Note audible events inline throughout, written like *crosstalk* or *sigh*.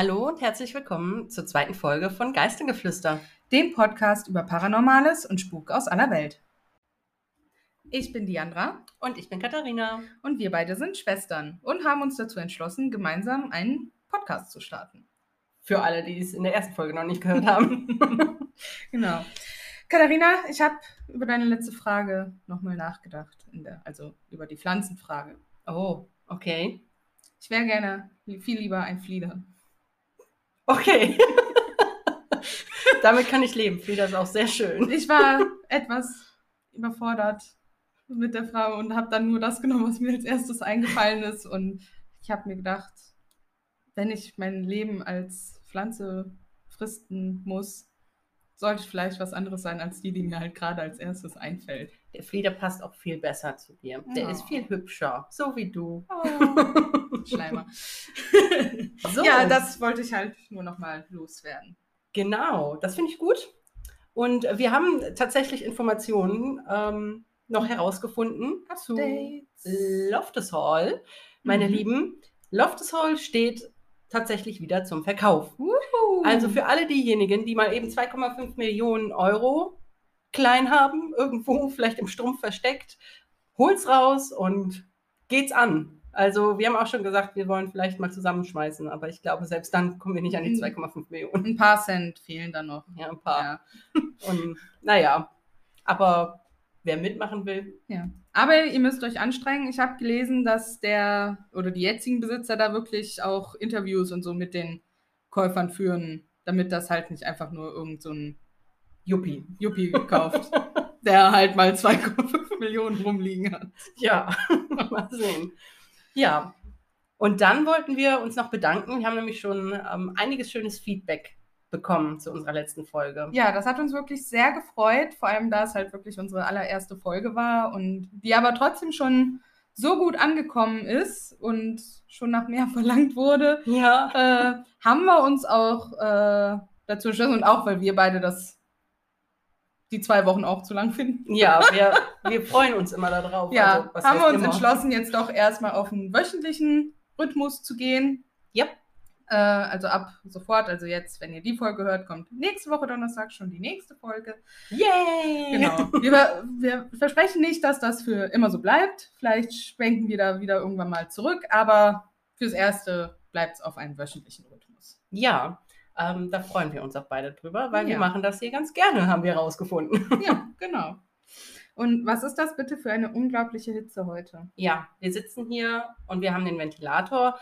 Hallo und herzlich willkommen zur zweiten Folge von Geistengeflüster. dem Podcast über Paranormales und Spuk aus aller Welt. Ich bin Diandra Und ich bin Katharina. und wir beide sind Schwestern und haben uns dazu entschlossen, gemeinsam einen Podcast zu starten. Für alle, die es in der ersten Folge noch nicht gehört haben. *laughs* Genau. Katharina, ich habe über deine letzte Frage nochmal nachgedacht, der, also über die Pflanzenfrage. oh, okay. Ich wäre gerne viel lieber ein Flieder. Okay. *laughs* Damit kann ich leben. Frieda ist auch sehr schön. Ich war etwas überfordert mit der Frage und habe dann nur das genommen, was mir als erstes eingefallen ist. Und ich habe mir gedacht, wenn ich mein Leben als Pflanze fristen muss, sollte vielleicht was anderes sein als die, die mir halt gerade als erstes einfällt. Der Frieda passt auch viel besser zu dir. Der Ja. ist viel hübscher. So wie du. Oh, *laughs* Schleimer. *laughs* So. Ja, das wollte ich halt nur nochmal loswerden. Genau, das finde ich gut. Und wir haben tatsächlich Informationen ähm, noch herausgefunden zu Loftus Hall. Meine Mhm. Lieben, Loftus Hall steht tatsächlich wieder zum Verkauf. Wuhu. Also für alle diejenigen, die mal eben 2,5 Millionen Euro klein haben, irgendwo *laughs* vielleicht im Strumpf versteckt, holt's raus und geht's an. Also wir haben auch schon gesagt, wir wollen vielleicht mal zusammenschmeißen, aber ich glaube, selbst dann kommen wir nicht an die Mhm. 2,5 Millionen. ein paar Cent fehlen dann noch. Ja, ein paar. Ja. *laughs* Und naja, aber wer mitmachen will, Ja. Aber ihr müsst euch anstrengen. Ich habe gelesen, dass der oder die jetzigen Besitzer da wirklich auch Interviews und so mit den Käufern führen, damit das halt nicht einfach nur irgend so ein Juppie. Yuppie kauft, der halt mal 2,5 Millionen rumliegen hat. *laughs* Ja, *laughs* mal sehen. Ja, und dann wollten wir uns noch bedanken. Wir haben nämlich schon ähm, einiges schönes Feedback bekommen zu unserer letzten Folge. Ja, das hat uns wirklich sehr gefreut, vor allem da es halt wirklich unsere allererste Folge war und die aber trotzdem schon so gut angekommen ist und schon nach mehr *laughs* verlangt wurde, Ja, äh, haben wir uns auch äh, dazu entschlossen und auch, weil wir beide das die zwei Wochen auch zu lang finden. ja wir, wir freuen uns immer darauf. Ja, Also, haben wir uns immer? entschlossen, jetzt doch erstmal auf einen wöchentlichen Rhythmus zu gehen. Yep. Äh, also ab sofort, also jetzt, wenn ihr die Folge hört, kommt nächste Woche Donnerstag schon die nächste Folge. Yay! Genau. Wir, wir versprechen nicht, dass das für immer so bleibt. Vielleicht schwenken wir da wieder irgendwann mal zurück, aber fürs Erste bleibt es auf einen wöchentlichen Rhythmus. Ja, ähm, da freuen wir uns auch beide drüber, weil wir Ja. machen das hier ganz gerne, haben wir herausgefunden. *laughs* Ja, genau. Und was ist das bitte für eine unglaubliche Hitze heute? Ja, wir sitzen hier und wir haben den Ventilator,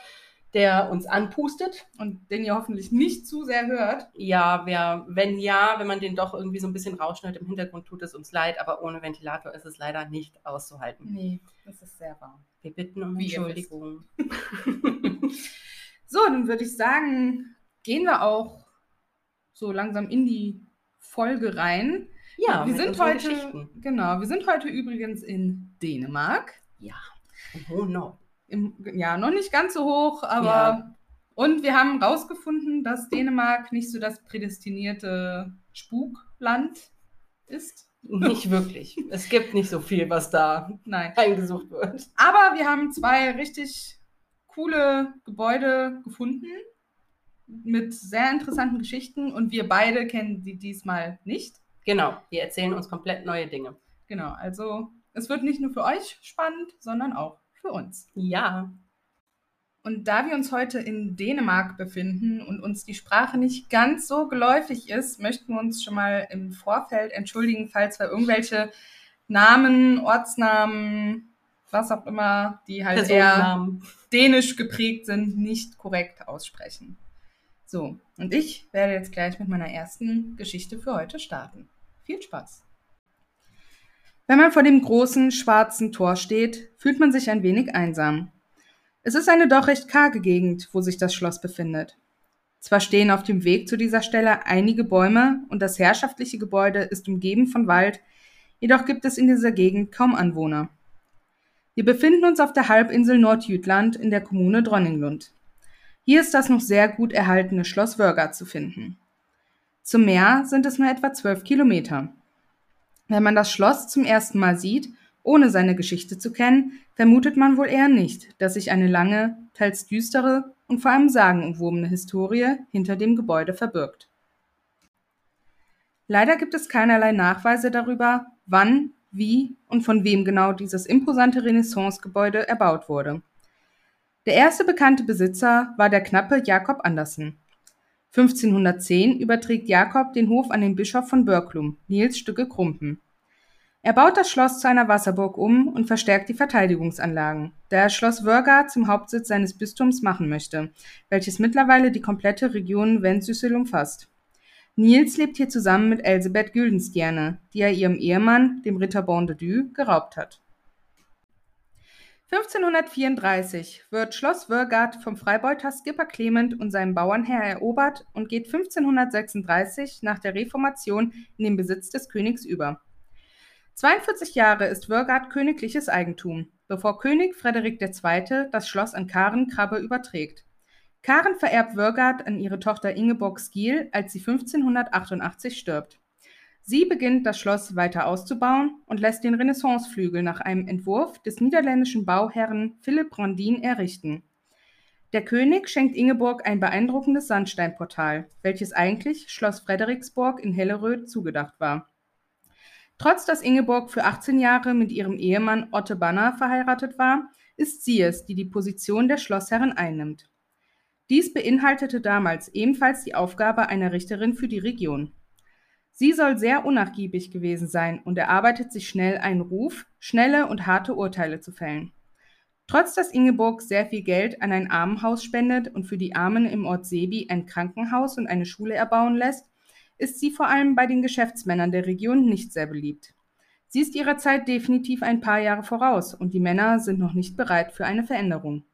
der uns anpustet. Und den ihr hoffentlich nicht zu sehr hört. Ja, wer, wenn ja, wenn man den doch irgendwie so ein bisschen Rauschen hört im Hintergrund, tut es uns leid, aber ohne Ventilator ist es leider nicht auszuhalten. Nee, das ist sehr warm. Wir bitten um Wie Entschuldigung. *laughs* *laughs* So, dann würde ich sagen, gehen wir auch so langsam in die Folge rein. Ja, wir sind heute, genau, wir sind heute übrigens in Dänemark. Ja, im hohen Norden. Ja, noch nicht ganz so hoch, aber. Ja. Und wir haben rausgefunden, dass Dänemark nicht so das prädestinierte Spukland ist. Nicht wirklich. Es gibt nicht so viel, was da Nein. eingesucht wird. Aber wir haben zwei richtig coole Gebäude gefunden mit sehr interessanten Geschichten und wir beide kennen die diesmal nicht. Genau, wir erzählen uns komplett neue Dinge. Genau, also es wird nicht nur für euch spannend, sondern auch für uns. Ja, Und da wir uns heute in Dänemark befinden und uns die Sprache nicht ganz so geläufig ist, möchten wir uns schon mal im Vorfeld entschuldigen, falls wir irgendwelche Namen, Ortsnamen, was auch immer, die halt eher dänisch geprägt sind, nicht korrekt aussprechen. So, und ich werde jetzt gleich mit meiner ersten Geschichte für heute starten. Viel Spaß! Wenn man vor dem großen schwarzen Tor steht, fühlt man sich ein wenig einsam. Es ist eine doch recht karge Gegend, wo sich das Schloss befindet. Zwar stehen auf dem Weg zu dieser Stelle einige Bäume und das herrschaftliche Gebäude ist umgeben von Wald, jedoch gibt es in dieser Gegend kaum Anwohner. Wir befinden uns auf der Halbinsel Nordjütland in der Kommune Dronninglund. Hier ist das noch sehr gut erhaltene Schloss Wörger zu finden. Zum Meer sind es nur etwa zwölf Kilometer. Wenn man das Schloss zum ersten Mal sieht Ohne seine Geschichte zu kennen, vermutet man wohl eher nicht, dass sich eine lange, teils düstere und vor allem sagenumwobene Historie hinter dem Gebäude verbirgt. Leider gibt es keinerlei Nachweise darüber, wann, wie und von wem genau dieses imposante Renaissance-Gebäude erbaut wurde. Der erste bekannte Besitzer war der Knappe Jakob Andersen. 1510 überträgt Jakob den Hof an den Bischof von Börklum, Niels Stücke Krumpen. Er baut das Schloss zu einer Wasserburg um und verstärkt die Verteidigungsanlagen, da er Schloss Wörgard zum Hauptsitz seines Bistums machen möchte, welches mittlerweile die komplette Region Ventsüssel umfasst. Niels lebt hier zusammen mit Elsebeth Güldenstierne, die er ihrem Ehemann, dem Ritter Bon geraubt hat. 1534 wird Schloss Wörgard vom Freibeuter Skipper Clement und seinem Bauernherr erobert und geht 1536 nach der Reformation in den Besitz des Königs über. 42 Jahre ist Wörgard königliches Eigentum, bevor König Frederik II. das Schloss an Karen Krabbe überträgt. Karen vererbt Wörgard an ihre Tochter Ingeborg Skiel, als sie 1588 stirbt. Sie beginnt das Schloss weiter auszubauen und lässt den Renaissanceflügel nach einem Entwurf des niederländischen Bauherren Philipp Brandin errichten. Der König schenkt Ingeborg ein beeindruckendes Sandsteinportal, welches eigentlich Schloss Frederiksborg in Helleröd zugedacht war. Trotz dass Ingeborg für 18 Jahre mit ihrem Ehemann Otte Banner verheiratet war, ist sie es, die die Position der Schlossherrin einnimmt. Dies beinhaltete damals ebenfalls die Aufgabe einer Richterin für die Region. Sie soll sehr unnachgiebig gewesen sein und erarbeitet sich schnell einen Ruf, schnelle und harte Urteile zu fällen. Trotz dass Ingeborg sehr viel Geld an ein Armenhaus spendet und für die Armen im Ort Sebi ein Krankenhaus und eine Schule erbauen lässt, ist sie vor allem bei den Geschäftsmännern der Region nicht sehr beliebt. Sie ist ihrer Zeit definitiv ein paar Jahre voraus und die Männer sind noch nicht bereit für eine Veränderung.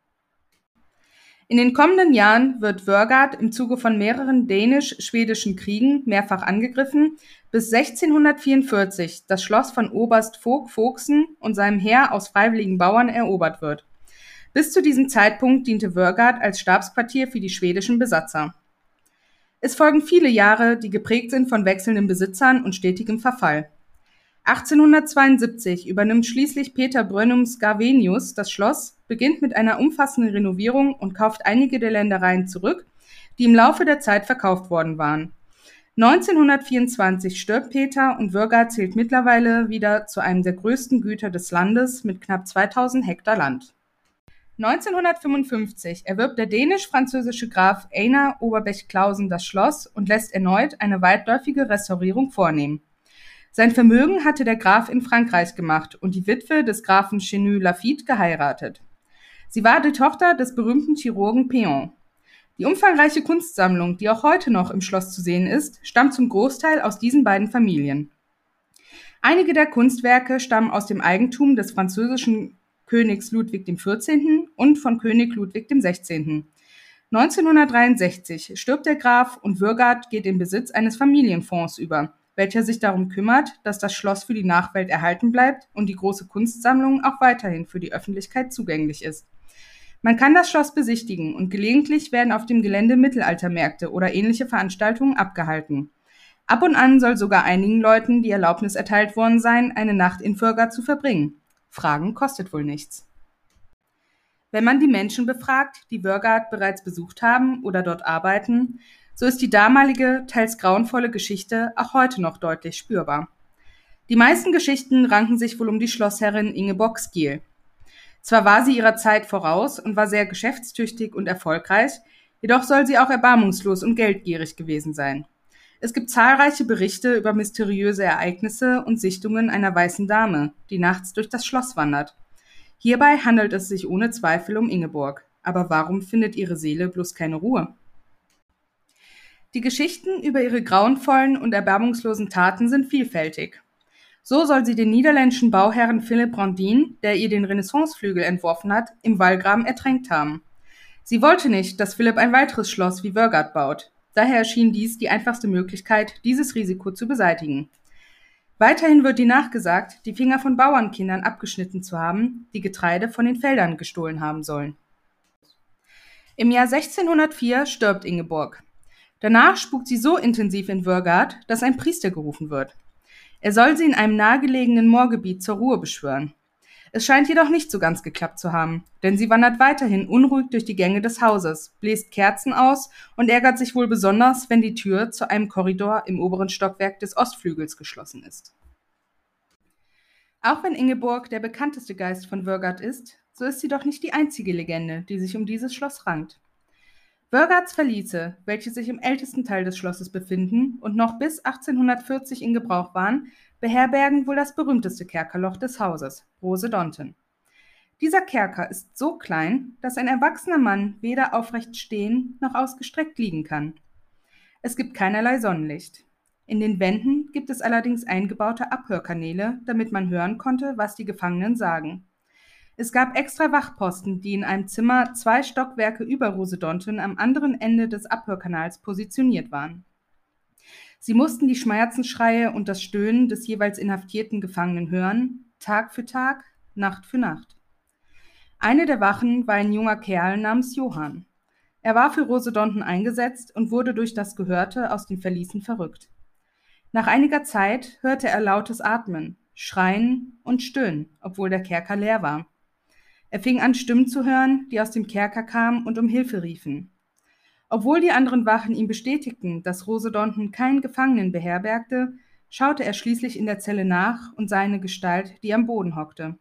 In den kommenden Jahren wird Wörgard im Zuge von mehreren dänisch-schwedischen Kriegen mehrfach angegriffen, bis 1644 das Schloss von Oberst Vogt Vogsen und seinem Heer aus freiwilligen Bauern erobert wird. Bis zu diesem Zeitpunkt diente Wörgard als Stabsquartier für die schwedischen Besatzer. Es folgen viele Jahre, die geprägt sind von wechselnden Besitzern und stetigem Verfall. 1872 übernimmt schließlich Peter Brönnums Gavenius das Schloss, beginnt mit einer umfassenden Renovierung und kauft einige der Ländereien zurück, die im Laufe der Zeit verkauft worden waren. 1924 stirbt Peter und Würger zählt mittlerweile wieder zu einem der größten Güter des Landes mit knapp 2000 Hektar Land. 1955 erwirbt der dänisch-französische Graf Einar Oberbech-Clausen das Schloss und lässt erneut eine weitläufige Restaurierung vornehmen. Sein Vermögen hatte der Graf in Frankreich gemacht und die Witwe des Grafen Chenu Lafitte geheiratet. Sie war die Tochter des berühmten Chirurgen Péon. Die umfangreiche Kunstsammlung, die auch heute noch im Schloss zu sehen ist, stammt zum Großteil aus diesen beiden Familien. Einige der Kunstwerke stammen aus dem Eigentum des französischen Königs Ludwig XIV. und von König Ludwig XVI. 1963 stirbt der Graf und Würgard geht in Besitz eines Familienfonds über, welcher sich darum kümmert, dass das Schloss für die Nachwelt erhalten bleibt und die große Kunstsammlung auch weiterhin für die Öffentlichkeit zugänglich ist. Man kann das Schloss besichtigen und gelegentlich werden auf dem Gelände Mittelaltermärkte oder ähnliche Veranstaltungen abgehalten. Ab und an soll sogar einigen Leuten die Erlaubnis erteilt worden sein, eine Nacht in Fürga zu verbringen. Fragen kostet wohl nichts. Wenn man die Menschen befragt, die Wörgard bereits besucht haben oder dort arbeiten, so ist die damalige, teils grauenvolle Geschichte auch heute noch deutlich spürbar. Die meisten Geschichten ranken sich wohl um die Schlossherrin Ingeborg Skiel. Zwar war sie ihrer Zeit voraus und war sehr geschäftstüchtig und erfolgreich, jedoch soll sie auch erbarmungslos und geldgierig gewesen sein. Es gibt zahlreiche Berichte über mysteriöse Ereignisse und Sichtungen einer weißen Dame, die nachts durch das Schloss wandert. Hierbei handelt es sich ohne Zweifel um Ingeborg. Aber warum findet ihre Seele bloß keine Ruhe? Die Geschichten über ihre grauenvollen und erbarmungslosen Taten sind vielfältig. So soll sie den niederländischen Bauherrn Philipp Brandin, der ihr den Renaissanceflügel entworfen hat, im Wallgraben ertränkt haben. Sie wollte nicht, dass Philipp ein weiteres Schloss wie Wörgard baut. Daher erschien dies die einfachste Möglichkeit, dieses Risiko zu beseitigen. Weiterhin wird ihr nachgesagt, die Finger von Bauernkindern abgeschnitten zu haben, die Getreide von den Feldern gestohlen haben sollen. Im Jahr 1604 stirbt Ingeborg. Danach spukt sie so intensiv in Wörgard, dass ein Priester gerufen wird. Er soll sie in einem nahegelegenen Moorgebiet zur Ruhe beschwören. Es scheint jedoch nicht so ganz geklappt zu haben, denn sie wandert weiterhin unruhig durch die Gänge des Hauses, bläst Kerzen aus und ärgert sich wohl besonders, wenn die Tür zu einem Korridor im oberen Stockwerk des Ostflügels geschlossen ist. Auch wenn Ingeborg der bekannteste Geist von Wörgard ist, so ist sie doch nicht die einzige Legende, die sich um dieses Schloss rankt. Wörgards Verliese, welche sich im ältesten Teil des Schlosses befinden und noch bis 1840 in Gebrauch waren, beherbergen wohl das berühmteste Kerkerloch des Hauses, Rose Donten. Dieser Kerker ist so klein, dass ein erwachsener Mann weder aufrecht stehen noch ausgestreckt liegen kann. Es gibt keinerlei Sonnenlicht. In den Wänden gibt es allerdings eingebaute Abhörkanäle, damit man hören konnte, was die Gefangenen sagen. Es gab extra Wachposten, die in einem Zimmer zwei Stockwerke über Rosedonten am anderen Ende des Abhörkanals positioniert waren. Sie mussten die Schmerzensschreie und das Stöhnen des jeweils inhaftierten Gefangenen hören, Tag für Tag, Nacht für Nacht. Eine der Wachen war ein junger Kerl namens Johann. Er war für Rosedonten eingesetzt und wurde durch das Gehörte aus den Verließen verrückt. Nach einiger Zeit hörte er lautes Atmen, Schreien und Stöhnen, obwohl der Kerker leer war. Er fing an, Stimmen zu hören, die aus dem Kerker kamen und um Hilfe riefen. Obwohl die anderen Wachen ihm bestätigten, dass Rosedonten keinen Gefangenen beherbergte, schaute er schließlich in der Zelle nach und sah eine Gestalt, die am Boden hockte.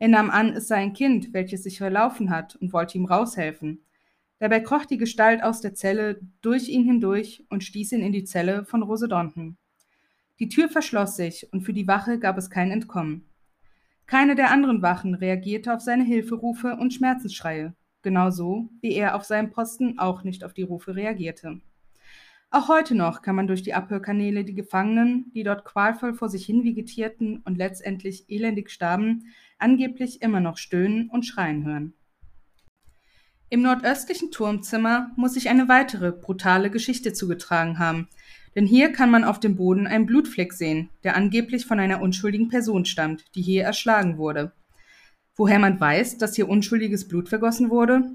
Er nahm an, es sei ein Kind, welches sich verlaufen hat und wollte ihm raushelfen. Dabei kroch die Gestalt aus der Zelle durch ihn hindurch und stieß ihn in die Zelle von Rosedonten. Die Tür verschloss sich und für die Wache gab es kein Entkommen. Keine der anderen Wachen reagierte auf seine Hilferufe und Schmerzensschreie, genauso wie er auf seinem Posten auch nicht auf die Rufe reagierte. Auch heute noch kann man durch die Abhörkanäle die Gefangenen, die dort qualvoll vor sich hin vegetierten und letztendlich elendig starben, angeblich immer noch stöhnen und schreien hören. Im nordöstlichen Turmzimmer muss sich eine weitere brutale Geschichte zugetragen haben, denn hier kann man auf dem Boden einen Blutfleck sehen, der angeblich von einer unschuldigen Person stammt, die hier erschlagen wurde. Woher man weiß, dass hier unschuldiges Blut vergossen wurde?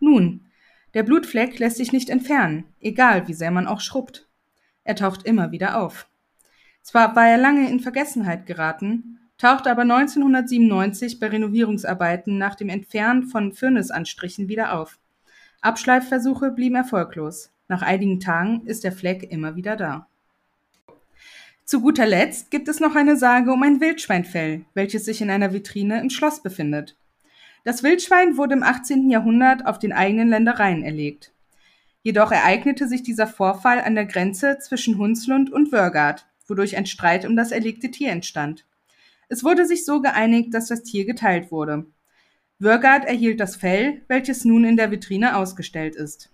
Nun, der Blutfleck lässt sich nicht entfernen, egal wie sehr man auch schrubbt. Er taucht immer wieder auf. Zwar war er lange in Vergessenheit geraten, tauchte aber 1997 bei Renovierungsarbeiten nach dem Entfernen von Firnisanstrichen wieder auf. Abschleifversuche blieben erfolglos. Nach einigen Tagen ist der Fleck immer wieder da. Zu guter Letzt gibt es noch eine Sage um ein Wildschweinfell, welches sich in einer Vitrine im Schloss befindet. Das Wildschwein wurde im 18. Jahrhundert auf den eigenen Ländereien erlegt. Jedoch ereignete sich dieser Vorfall an der Grenze zwischen Hunslund und Wörgard, wodurch ein Streit um das erlegte Tier entstand. Es wurde sich so geeinigt, dass das Tier geteilt wurde. Wörgard erhielt das Fell, welches nun in der Vitrine ausgestellt ist.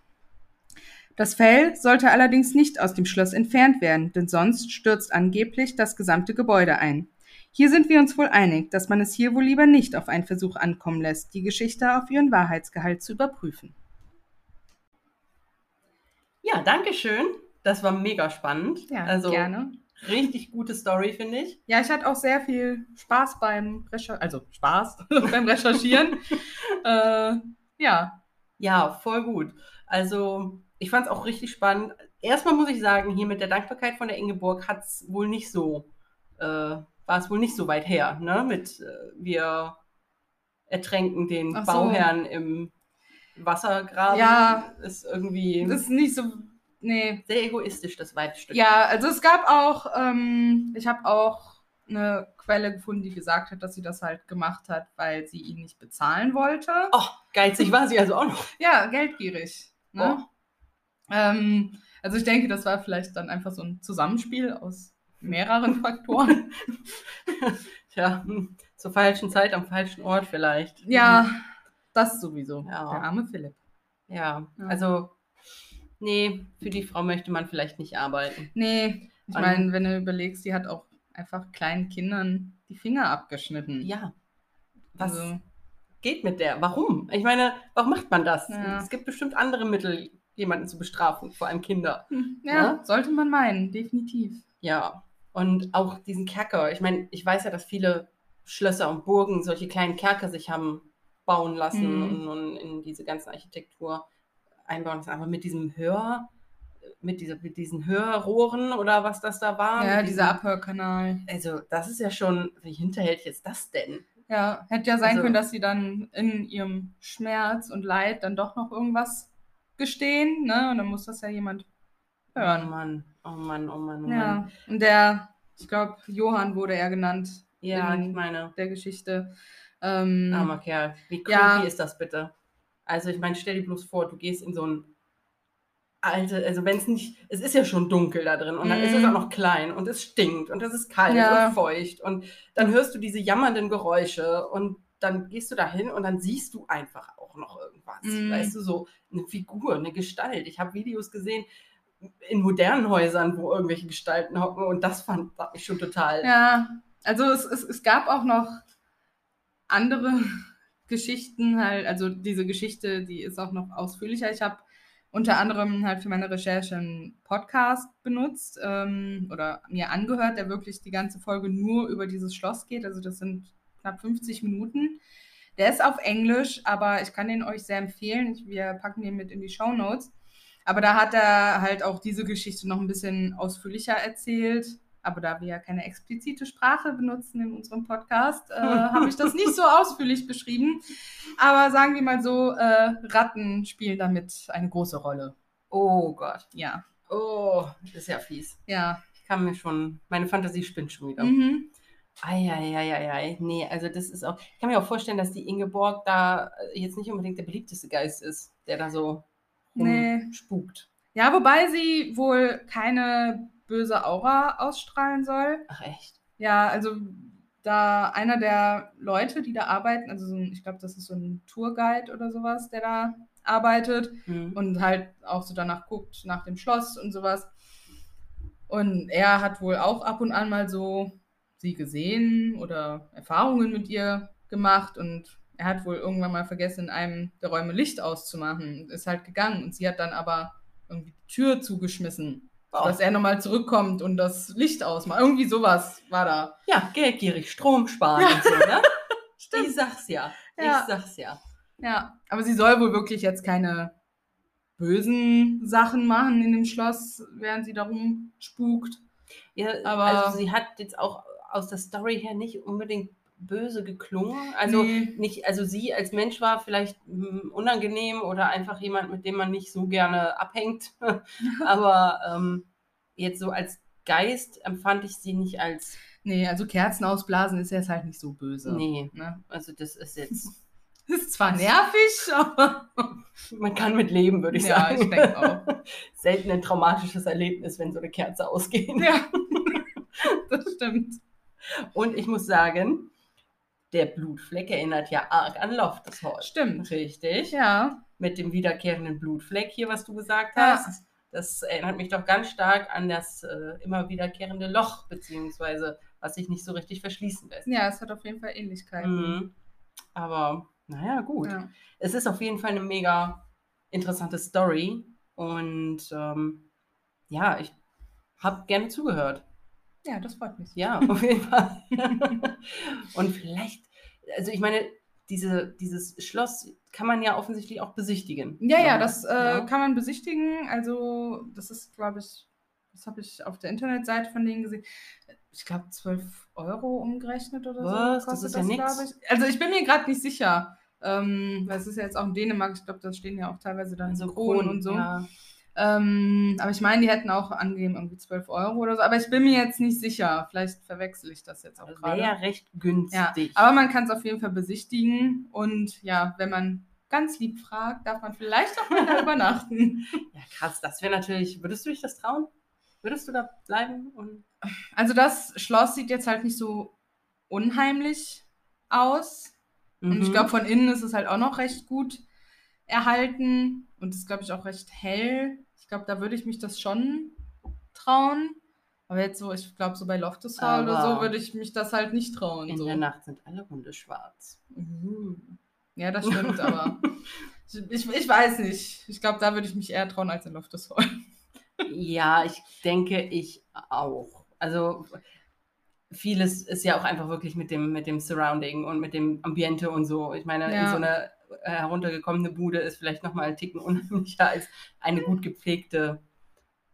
Das Fell sollte allerdings nicht aus dem Schloss entfernt werden, denn sonst stürzt angeblich das gesamte Gebäude ein. Hier sind wir uns wohl einig, dass man es hier wohl lieber nicht auf einen Versuch ankommen lässt, die Geschichte auf ihren Wahrheitsgehalt zu überprüfen. Ja, danke schön. Das war mega spannend. Ja, also, gerne. Richtig gute Story, finde ich. Ja, ich hatte auch sehr viel Spaß beim Recherchieren, also Spaß *laughs* beim Recherchieren. *laughs* äh, ja. Ja, voll gut. Also ich fand es auch richtig spannend. Erstmal muss ich sagen, hier mit der Dankbarkeit von der Ingeborg hat es wohl nicht so, äh, war es wohl nicht so weit her, ne? Mit äh, wir ertränken den so. Bauherrn im Wassergraben. Ja. Ist irgendwie. Das ist nicht so. Nee. Sehr egoistisch, das weite Stück. Ja, also es gab auch, ähm, ich habe auch eine Quelle gefunden, die gesagt hat, dass sie das halt gemacht hat, weil sie ihn nicht bezahlen wollte. Oh, geizig war sie also auch noch. Ja, geldgierig. Ne? Oh. Ähm, also ich denke, das war vielleicht dann einfach so ein Zusammenspiel aus mehreren Faktoren. *laughs* Tja, zur falschen Zeit am falschen Ort vielleicht. Ja, das sowieso. Ja. Der arme Philipp. Ja, ja, also nee, für die Frau möchte man vielleicht nicht arbeiten. Nee, ich meine, wenn du überlegst, die hat auch einfach kleinen Kindern die Finger abgeschnitten. Ja. Was also, geht mit der? Warum? Ich meine, warum macht man das? Ja. Es gibt bestimmt andere Mittel, jemanden zu bestrafen, vor allem Kinder. Hm, ja, ja, sollte man meinen, definitiv. Ja, und auch diesen Kerker. Ich meine, ich weiß ja, dass viele Schlösser und Burgen solche kleinen Kerker sich haben bauen lassen mhm. und, und, in diese ganze Architektur einbauen lassen. Aber mit diesem Hör, mit, dieser, mit diesen Hörrohren oder was das da war. Ja, dieser Abhörkanal. Also, das ist ja schon, wie hinterhältig ist das denn? Ja, hätte ja sein Also- können, dass sie dann in ihrem Schmerz und Leid dann doch noch irgendwas gestehen, ne? Und dann muss das ja jemand Oh hören. Mann, oh Mann, oh Mann, oh Mann. Ja, und der, ich glaube, Johann wurde er genannt Ja, ich meine, der Geschichte. Ähm, armer Kerl. Wie creepy Ja. ist das bitte? Also ich meine, stell dir bloß vor, du gehst in so ein alte, also wenn es nicht, es ist ja schon dunkel da drin und dann ist es Mhm. auch noch klein und es stinkt und es ist kalt Ja. und feucht und dann hörst du diese jammernden Geräusche und dann gehst du da hin und dann siehst du einfach auch noch irgendwas. Mhm. Weißt du, so eine Figur, eine Gestalt. Ich habe Videos gesehen in modernen Häusern, wo irgendwelche Gestalten hocken und das fand hat mich schon total. Ja, also es, es, es gab auch noch andere *laughs* Geschichten halt, also diese Geschichte, die ist auch noch ausführlicher. Ich habe unter anderem halt für meine Recherche einen Podcast benutzt ähm, oder mir angehört, der wirklich die ganze Folge nur über dieses Schloss geht. Also das sind knapp 50 Minuten. Der ist auf Englisch, aber ich kann den euch sehr empfehlen. Wir packen den mit in die Show Notes. Aber da hat er halt auch diese Geschichte noch ein bisschen ausführlicher erzählt. Aber da wir ja keine explizite Sprache benutzen in unserem Podcast, äh, *laughs* habe ich das nicht so ausführlich beschrieben. Aber sagen wir mal so, äh, Ratten spielen damit eine große Rolle. Oh Gott. Ja, Oh, das ist ja fies. ja. Ich kann mir schon, meine Fantasie spinnt schon wieder. Mhm. Eieieiei. Nee, also das ist auch, ich kann mir auch vorstellen, dass die Ingeborg da äh, jetzt nicht unbedingt der beliebteste Geist ist, der da so Nee. spukt. Ja, wobei sie wohl keine böse Aura ausstrahlen soll. Ach echt? Ja, also da einer der Leute, die da arbeiten, also so ein, ich glaube, das ist so ein Tourguide oder sowas, der da arbeitet Hm. und halt auch so danach guckt, nach dem Schloss und sowas. Und er hat wohl auch ab und an mal so sie gesehen oder Erfahrungen mit ihr gemacht und er hat wohl irgendwann mal vergessen, in einem der Räume Licht auszumachen und ist halt gegangen und sie hat dann aber irgendwie die Tür zugeschmissen, Oh. dass er nochmal zurückkommt und das Licht ausmacht. Irgendwie sowas war da. Ja, geldgierig, Strom sparen Ja. und so, ne? *laughs* Stimmt. Ich sag's ja. Ja. Ich sag's ja. Ja, aber sie soll wohl wirklich jetzt keine bösen Sachen machen in dem Schloss, während sie darum spukt. ja Aber- also sie hat jetzt auch aus der Story her nicht unbedingt böse geklungen. Also Nee. nicht, also sie als Mensch war vielleicht hm, unangenehm oder einfach jemand, mit dem man nicht so gerne abhängt. *laughs* Aber ähm, jetzt so als Geist empfand ich sie nicht als, Nee, also Kerzen ausblasen ist jetzt halt nicht so böse. nee, Ne? also das ist jetzt, *laughs* Ist zwar nervig, *laughs* aber man kann mit leben, würde ich Ja, sagen. ich denke auch. Selten ein traumatisches Erlebnis, wenn so eine Kerze ausgeht. ja, das stimmt. Und ich muss sagen, der Blutfleck erinnert ja arg an Loftus Hall. Stimmt. Richtig. Ja, Mit dem wiederkehrenden Blutfleck hier, was du gesagt Ja. hast. Das erinnert mich doch ganz stark an das äh, immer wiederkehrende Loch, beziehungsweise was sich nicht so richtig verschließen lässt. ja, es hat auf jeden Fall Ähnlichkeiten. Mhm. Aber naja, gut. Ja. Es ist auf jeden Fall eine mega interessante Story. Und ähm, ja, ich habe gerne zugehört. Ja, das freut mich. Ja, auf jeden Fall. *laughs* Und vielleicht, also ich meine, diese, dieses Schloss kann man ja offensichtlich auch besichtigen. Ja, ja, das äh, Ja. kann man besichtigen. Also, das ist, glaube ich, das habe ich auf der Internetseite von denen gesehen. Ich glaube, 12 Euro umgerechnet oder Was? so. Das kostet ist ja nix. glaub Ich. Also, ich bin mir gerade nicht sicher. Ähm, weil es ist ja jetzt auch in Dänemark. Ich glaube, da stehen ja auch teilweise dann so Kronen und so. Ja. Ähm, aber ich meine, die hätten auch angegeben, irgendwie 12 Euro oder so. Aber ich bin mir jetzt nicht sicher. Vielleicht verwechsel ich das jetzt auch Das wäre gerade. ja recht günstig. Ja, aber man kann es auf jeden Fall besichtigen. Und ja, wenn man ganz lieb fragt, darf man vielleicht auch mal *laughs* da übernachten. ja, krass, das wäre natürlich, würdest du dich das trauen? Würdest du da bleiben? Und Also das Schloss sieht jetzt halt nicht so unheimlich aus. Und ich Mhm. glaube, von innen ist es halt auch noch recht gut erhalten. Und ist, glaube ich, auch recht hell. Ich glaube, da würde ich mich das schon trauen. Aber jetzt so, ich glaube, so bei Loftus Hall oder so würde ich mich das halt nicht trauen. in so. der Nacht sind alle Hunde schwarz. Mhm. Ja, das *laughs* stimmt, aber ich, ich, weiß nicht. Ich glaube, da würde ich mich eher trauen als in Loftus Hall. Ja, ich denke, ich auch. Also vieles ist ja auch einfach wirklich mit dem, mit dem Surrounding und mit dem Ambiente und so. Ich meine, in Ja. so eine heruntergekommene Bude ist vielleicht nochmal ein Ticken unheimlicher als eine gut gepflegte,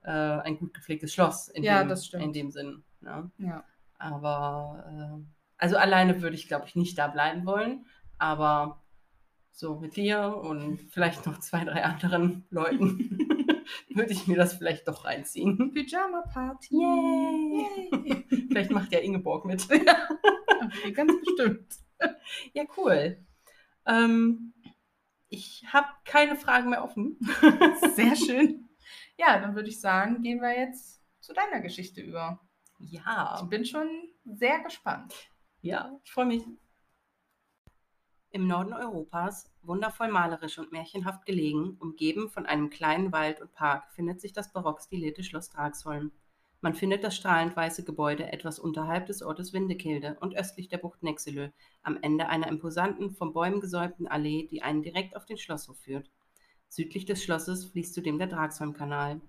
äh, ein gut gepflegtes Schloss in, Ja, dem, das stimmt. in dem Sinn. Ne? Ja. Aber Also alleine würde ich, glaube ich, nicht da bleiben wollen, aber so mit dir und vielleicht noch zwei, drei anderen Leuten *laughs* würde ich mir das vielleicht doch reinziehen. Pyjama Party. Yay! *laughs* vielleicht macht ja Ingeborg mit. Okay, ganz bestimmt. ja, cool. Ähm, ich habe keine Fragen mehr offen. *laughs* Sehr schön. Ja, dann würde ich sagen, gehen wir jetzt zu deiner Geschichte über. Ja. Ich bin schon sehr gespannt. Ja, ich freue mich. Im Norden Europas, wundervoll malerisch und märchenhaft gelegen, umgeben von einem kleinen Wald und Park, findet sich das barock-stilierte Schloss Dragsholm. Man findet das strahlend weiße Gebäude etwas unterhalb des Ortes Windekilde und östlich der Bucht Nexelö, am Ende einer imposanten, von Bäumen gesäumten Allee, die einen direkt auf den Schlosshof führt. Südlich des Schlosses fließt zudem der Dragsholmkanal.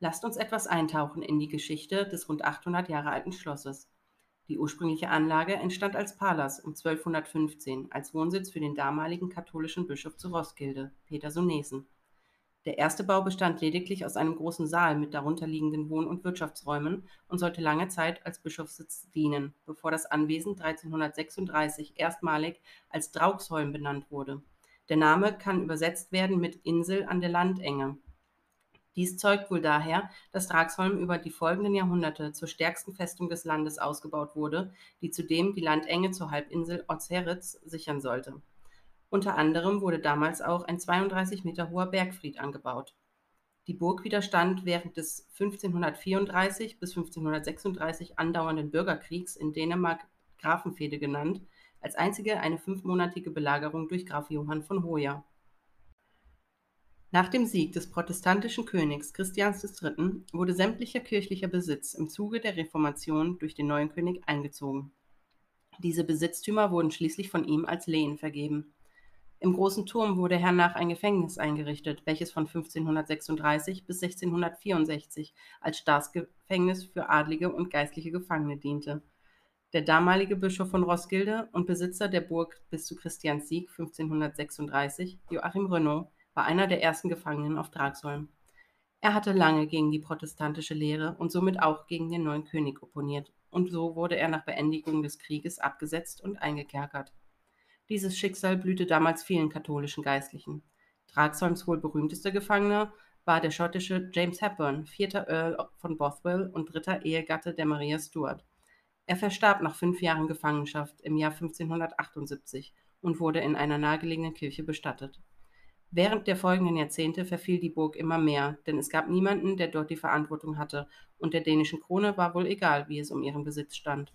Lasst uns etwas eintauchen in die Geschichte des rund 800 Jahre alten Schlosses. Die ursprüngliche Anlage entstand als Palas um 1215 als Wohnsitz für den damaligen katholischen Bischof zu Roskilde, Peter Sonesen. Der erste Bau bestand lediglich aus einem großen Saal mit darunter liegenden Wohn- und Wirtschaftsräumen und sollte lange Zeit als Bischofssitz dienen, bevor das Anwesen 1336 erstmalig als Draugsholm benannt wurde. Der Name kann übersetzt werden mit Insel an der Landenge. Dies zeugt wohl daher, dass Dragsholm über die folgenden Jahrhunderte zur stärksten Festung des Landes ausgebaut wurde, die zudem die Landenge zur Halbinsel Ozeritz sichern sollte. Unter anderem wurde damals auch ein 32 Meter hoher Bergfried angebaut. Die Burg widerstand während des 1534 bis 1536 andauernden Bürgerkriegs in Dänemark Grafenfehde genannt, als einzige eine fünfmonatige Belagerung durch Graf Johann von Hoya. Nach dem Sieg des protestantischen Königs Christians III. wurde sämtlicher kirchlicher Besitz im Zuge der Reformation durch den neuen König eingezogen. Diese Besitztümer wurden schließlich von ihm als Lehen vergeben. Im großen Turm wurde hernach ein Gefängnis eingerichtet, welches von 1536 bis 1664 als Staatsgefängnis für adlige und geistliche Gefangene diente. Der damalige Bischof von Roskilde und Besitzer der Burg bis zu Christians Sieg 1536, Joachim Renaud, war einer der ersten Gefangenen auf Dragsholm. Er hatte lange gegen die protestantische Lehre und somit auch gegen den neuen König opponiert, und so wurde er nach Beendigung des Krieges abgesetzt und eingekerkert. Dieses Schicksal blühte damals vielen katholischen Geistlichen. Dragsholms wohl berühmtester Gefangener war der schottische James Hepburn, vierter Earl von Bothwell und dritter Ehegatte der Maria Stuart. Er verstarb nach fünf Jahren Gefangenschaft im Jahr 1578 und wurde in einer nahegelegenen Kirche bestattet. Während der folgenden Jahrzehnte verfiel die Burg immer mehr, denn es gab niemanden, der dort die Verantwortung hatte, und der dänischen Krone war wohl egal, wie es um ihren Besitz stand.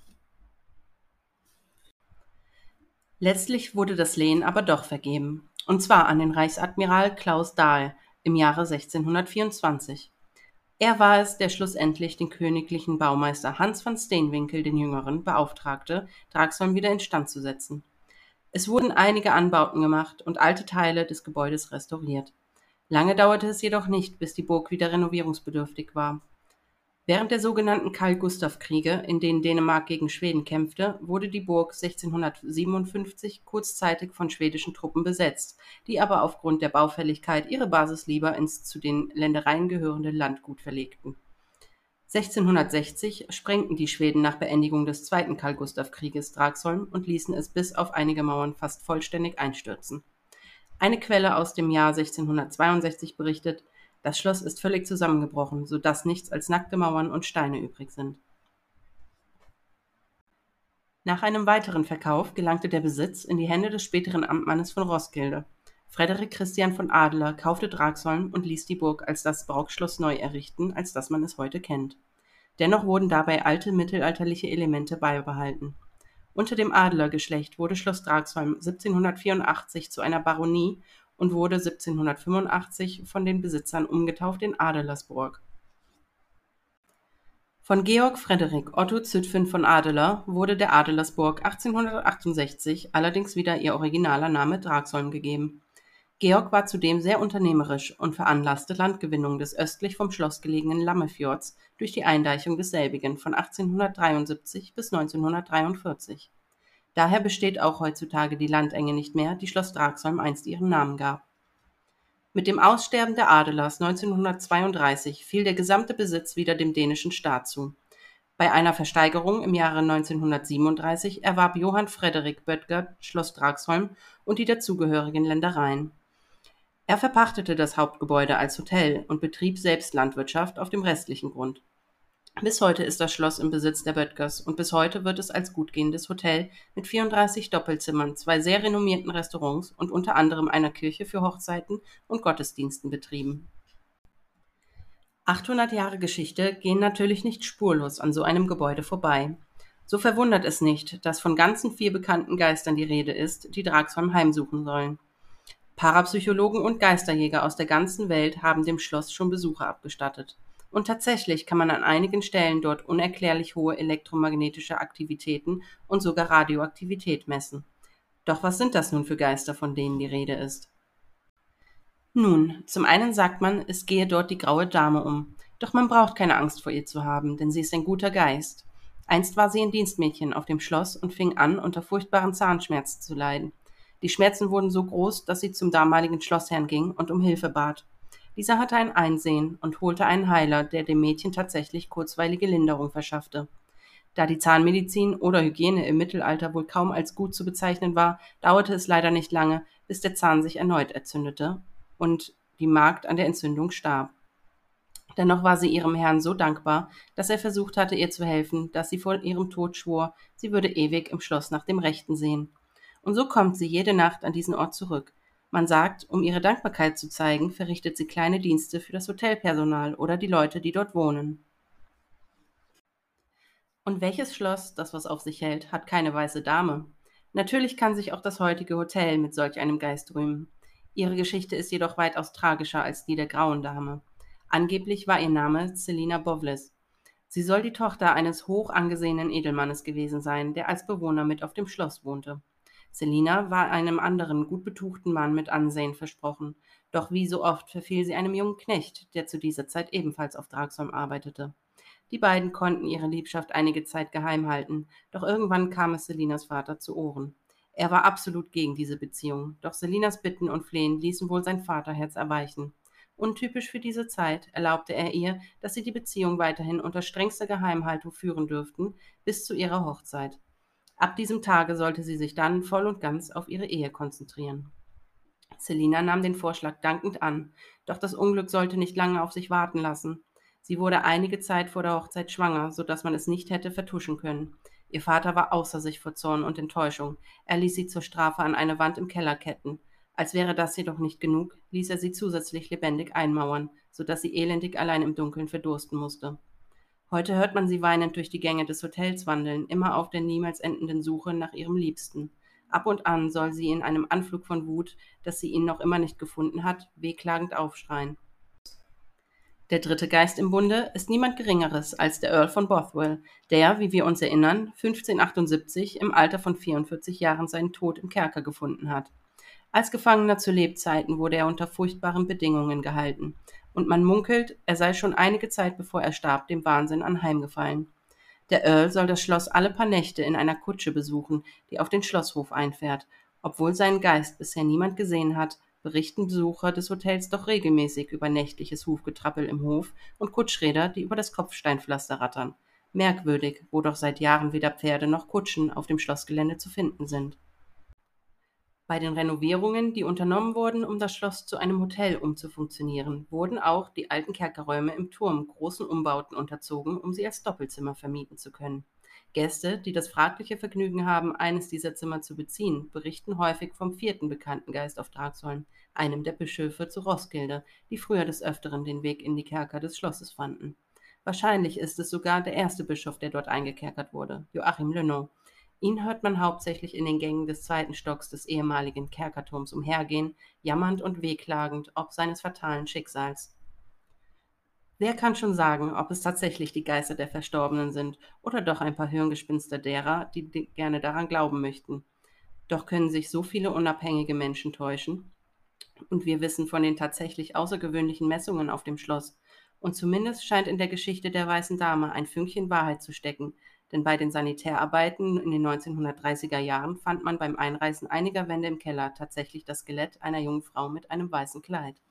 Letztlich wurde das Lehen aber doch vergeben, und zwar an den Reichsadmiral Klaus Dahl im Jahre 1624. Er war es, der schlussendlich den königlichen Baumeister Hans van Steenwinkel den Jüngeren beauftragte, Dragsholm wieder instand zu setzen. Es wurden einige Anbauten gemacht und alte Teile des Gebäudes restauriert. Lange dauerte es jedoch nicht, bis die Burg wieder renovierungsbedürftig war. Während der sogenannten Karl-Gustav-Kriege, in denen Dänemark gegen Schweden kämpfte, wurde die Burg 1657 kurzzeitig von schwedischen Truppen besetzt, die aber aufgrund der Baufälligkeit ihre Basis lieber ins zu den Ländereien gehörende Landgut verlegten 1660 sprengten die Schweden nach Beendigung des Zweiten Karl-Gustav-Krieges Dragsholm und ließen es bis auf einige Mauern fast vollständig einstürzen. Eine Quelle aus dem Jahr 1662 berichtet, das Schloss ist völlig zusammengebrochen, so dass nichts als nackte Mauern und Steine übrig sind. Nach einem weiteren Verkauf gelangte der Besitz in die Hände des späteren Amtmannes von Roskilde. Frederik Christian von Adler kaufte Dragsholm und ließ die Burg als das Barockschloss neu errichten, als das man es heute kennt. Dennoch wurden dabei alte mittelalterliche Elemente beibehalten. Unter dem Adlergeschlecht wurde Schloss Dragsholm 1784 zu einer Baronie und wurde 1785 von den Besitzern umgetauft in Adelersburg. Von Georg Frederik Otto Zütphen von Adeler wurde der Adelersburg 1868 allerdings wieder ihr originaler Name Dragsholm gegeben Georg war zudem sehr unternehmerisch und veranlasste Landgewinnung des östlich vom Schloss gelegenen Lammefjords durch die Eindeichung desselbigen von 1873 bis 1943. Daher besteht auch heutzutage die Landenge nicht mehr, die Schloss Dragsholm einst ihren Namen gab. Mit dem Aussterben der Adelers 1932 fiel der gesamte Besitz wieder dem dänischen Staat zu. Bei einer Versteigerung im Jahre 1937 erwarb Johann Frederik Böttger Schloss Dragsholm und die dazugehörigen Ländereien. Er verpachtete das Hauptgebäude als Hotel und betrieb selbst Landwirtschaft auf dem restlichen Grund. Bis heute ist das Schloss im Besitz der Böttgers und bis heute wird es als gutgehendes Hotel mit 34 Doppelzimmern, zwei sehr renommierten Restaurants und unter anderem einer Kirche für Hochzeiten und Gottesdiensten betrieben. 800 Jahre Geschichte gehen natürlich nicht spurlos an so einem Gebäude vorbei. So verwundert es nicht, dass von ganzen vier bekannten Geistern die Rede ist, die Dragsholm heimsuchen sollen. Parapsychologen und Geisterjäger aus der ganzen Welt haben dem Schloss schon Besuche abgestattet. Und tatsächlich kann man an einigen Stellen dort unerklärlich hohe elektromagnetische Aktivitäten und sogar Radioaktivität messen. Doch was sind das nun für Geister, von denen die Rede ist? Nun, zum einen sagt man, es gehe dort die graue Dame um. Doch man braucht keine Angst vor ihr zu haben, denn sie ist ein guter Geist. Einst war sie ein Dienstmädchen auf dem Schloss und fing an, unter furchtbaren Zahnschmerzen zu leiden. Die Schmerzen wurden so groß, dass sie zum damaligen Schlossherrn ging und um Hilfe bat. Dieser hatte ein Einsehen und holte einen Heiler, der dem Mädchen tatsächlich kurzweilige Linderung verschaffte. Da die Zahnmedizin oder Hygiene im Mittelalter wohl kaum als gut zu bezeichnen war, dauerte es leider nicht lange, bis der Zahn sich erneut entzündete und die Magd an der Entzündung starb. Dennoch war sie ihrem Herrn so dankbar, dass er versucht hatte, ihr zu helfen, dass sie vor ihrem Tod schwor, sie würde ewig im Schloss nach dem Rechten sehen. Und so kommt sie jede Nacht an diesen Ort zurück. Man sagt, um ihre Dankbarkeit zu zeigen, verrichtet sie kleine Dienste für das Hotelpersonal oder die Leute, die dort wohnen. Und welches Schloss, das was auf sich hält, hat keine weiße Dame? Natürlich kann sich auch das heutige Hotel mit solch einem Geist rühmen. Ihre Geschichte ist jedoch weitaus tragischer als die der Grauen Dame. Angeblich war ihr Name Selina Bovles. Sie soll die Tochter eines hoch angesehenen Edelmannes gewesen sein, der als Bewohner mit auf dem Schloss wohnte. Selina war einem anderen, gut betuchten Mann mit Ansehen versprochen, doch wie so oft verfiel sie einem jungen Knecht, der zu dieser Zeit ebenfalls auf Dragsholm arbeitete. Die beiden konnten ihre Liebschaft einige Zeit geheim halten, doch irgendwann kam es Selinas Vater zu Ohren. Er war absolut gegen diese Beziehung, doch Selinas Bitten und Flehen ließen wohl sein Vaterherz erweichen. Untypisch für diese Zeit erlaubte er ihr, dass sie die Beziehung weiterhin unter strengster Geheimhaltung führen dürften, bis zu ihrer Hochzeit. Ab diesem Tage sollte sie sich dann voll und ganz auf ihre Ehe konzentrieren. Selina nahm den Vorschlag dankend an, doch das Unglück sollte nicht lange auf sich warten lassen. Sie wurde einige Zeit vor der Hochzeit schwanger, so dass man es nicht hätte vertuschen können. Ihr Vater war außer sich vor Zorn und Enttäuschung. Er ließ sie zur Strafe an eine Wand im Keller ketten. Als wäre das jedoch nicht genug, ließ er sie zusätzlich lebendig einmauern, so dass sie elendig allein im Dunkeln verdursten musste. Heute hört man sie weinend durch die Gänge des Hotels wandeln, immer auf der niemals endenden Suche nach ihrem Liebsten. Ab und an soll sie in einem Anflug von Wut, dass sie ihn noch immer nicht gefunden hat, wehklagend aufschreien. Der dritte Geist im Bunde ist niemand Geringeres als der Earl von Bothwell, der, wie wir uns erinnern, 1578 im Alter von 44 Jahren seinen Tod im Kerker gefunden hat. Als Gefangener zu Lebzeiten wurde er unter furchtbaren Bedingungen gehalten, und man munkelt, er sei schon einige Zeit bevor er starb dem Wahnsinn anheimgefallen. Der Earl soll das Schloss alle paar Nächte in einer Kutsche besuchen, die auf den Schlosshof einfährt. Obwohl seinen Geist bisher niemand gesehen hat, berichten Besucher des Hotels doch regelmäßig über nächtliches Hufgetrappel im Hof und Kutschräder, die über das Kopfsteinpflaster rattern. Merkwürdig, wo doch seit Jahren weder Pferde noch Kutschen auf dem Schlossgelände zu finden sind. Bei den Renovierungen, die unternommen wurden, um das Schloss zu einem Hotel umzufunktionieren, wurden auch die alten Kerkerräume im Turm großen Umbauten unterzogen, um sie als Doppelzimmer vermieten zu können. Gäste, die das fragliche Vergnügen haben, eines dieser Zimmer zu beziehen, berichten häufig vom vierten bekannten Geist auf Dragsholm, einem der Bischöfe zu Roskilde, die früher des Öfteren den Weg in die Kerker des Schlosses fanden. Wahrscheinlich ist es sogar der erste Bischof, der dort eingekerkert wurde, Joachim Lenot. Ihn hört man hauptsächlich in den Gängen des zweiten Stocks des ehemaligen Kerkerturms umhergehen, jammernd und wehklagend ob seines fatalen Schicksals. Wer kann schon sagen, ob es tatsächlich die Geister der Verstorbenen sind oder doch ein paar Hirngespinste derer, die gerne daran glauben möchten? Doch können sich so viele unabhängige Menschen täuschen? Und wir wissen von den tatsächlich außergewöhnlichen Messungen auf dem Schloss. Und zumindest scheint in der Geschichte der Weißen Dame ein Fünkchen Wahrheit zu stecken, denn bei den Sanitärarbeiten in den 1930er Jahren fand man beim Einreißen einiger Wände im Keller tatsächlich das Skelett einer jungen Frau mit einem weißen Kleid.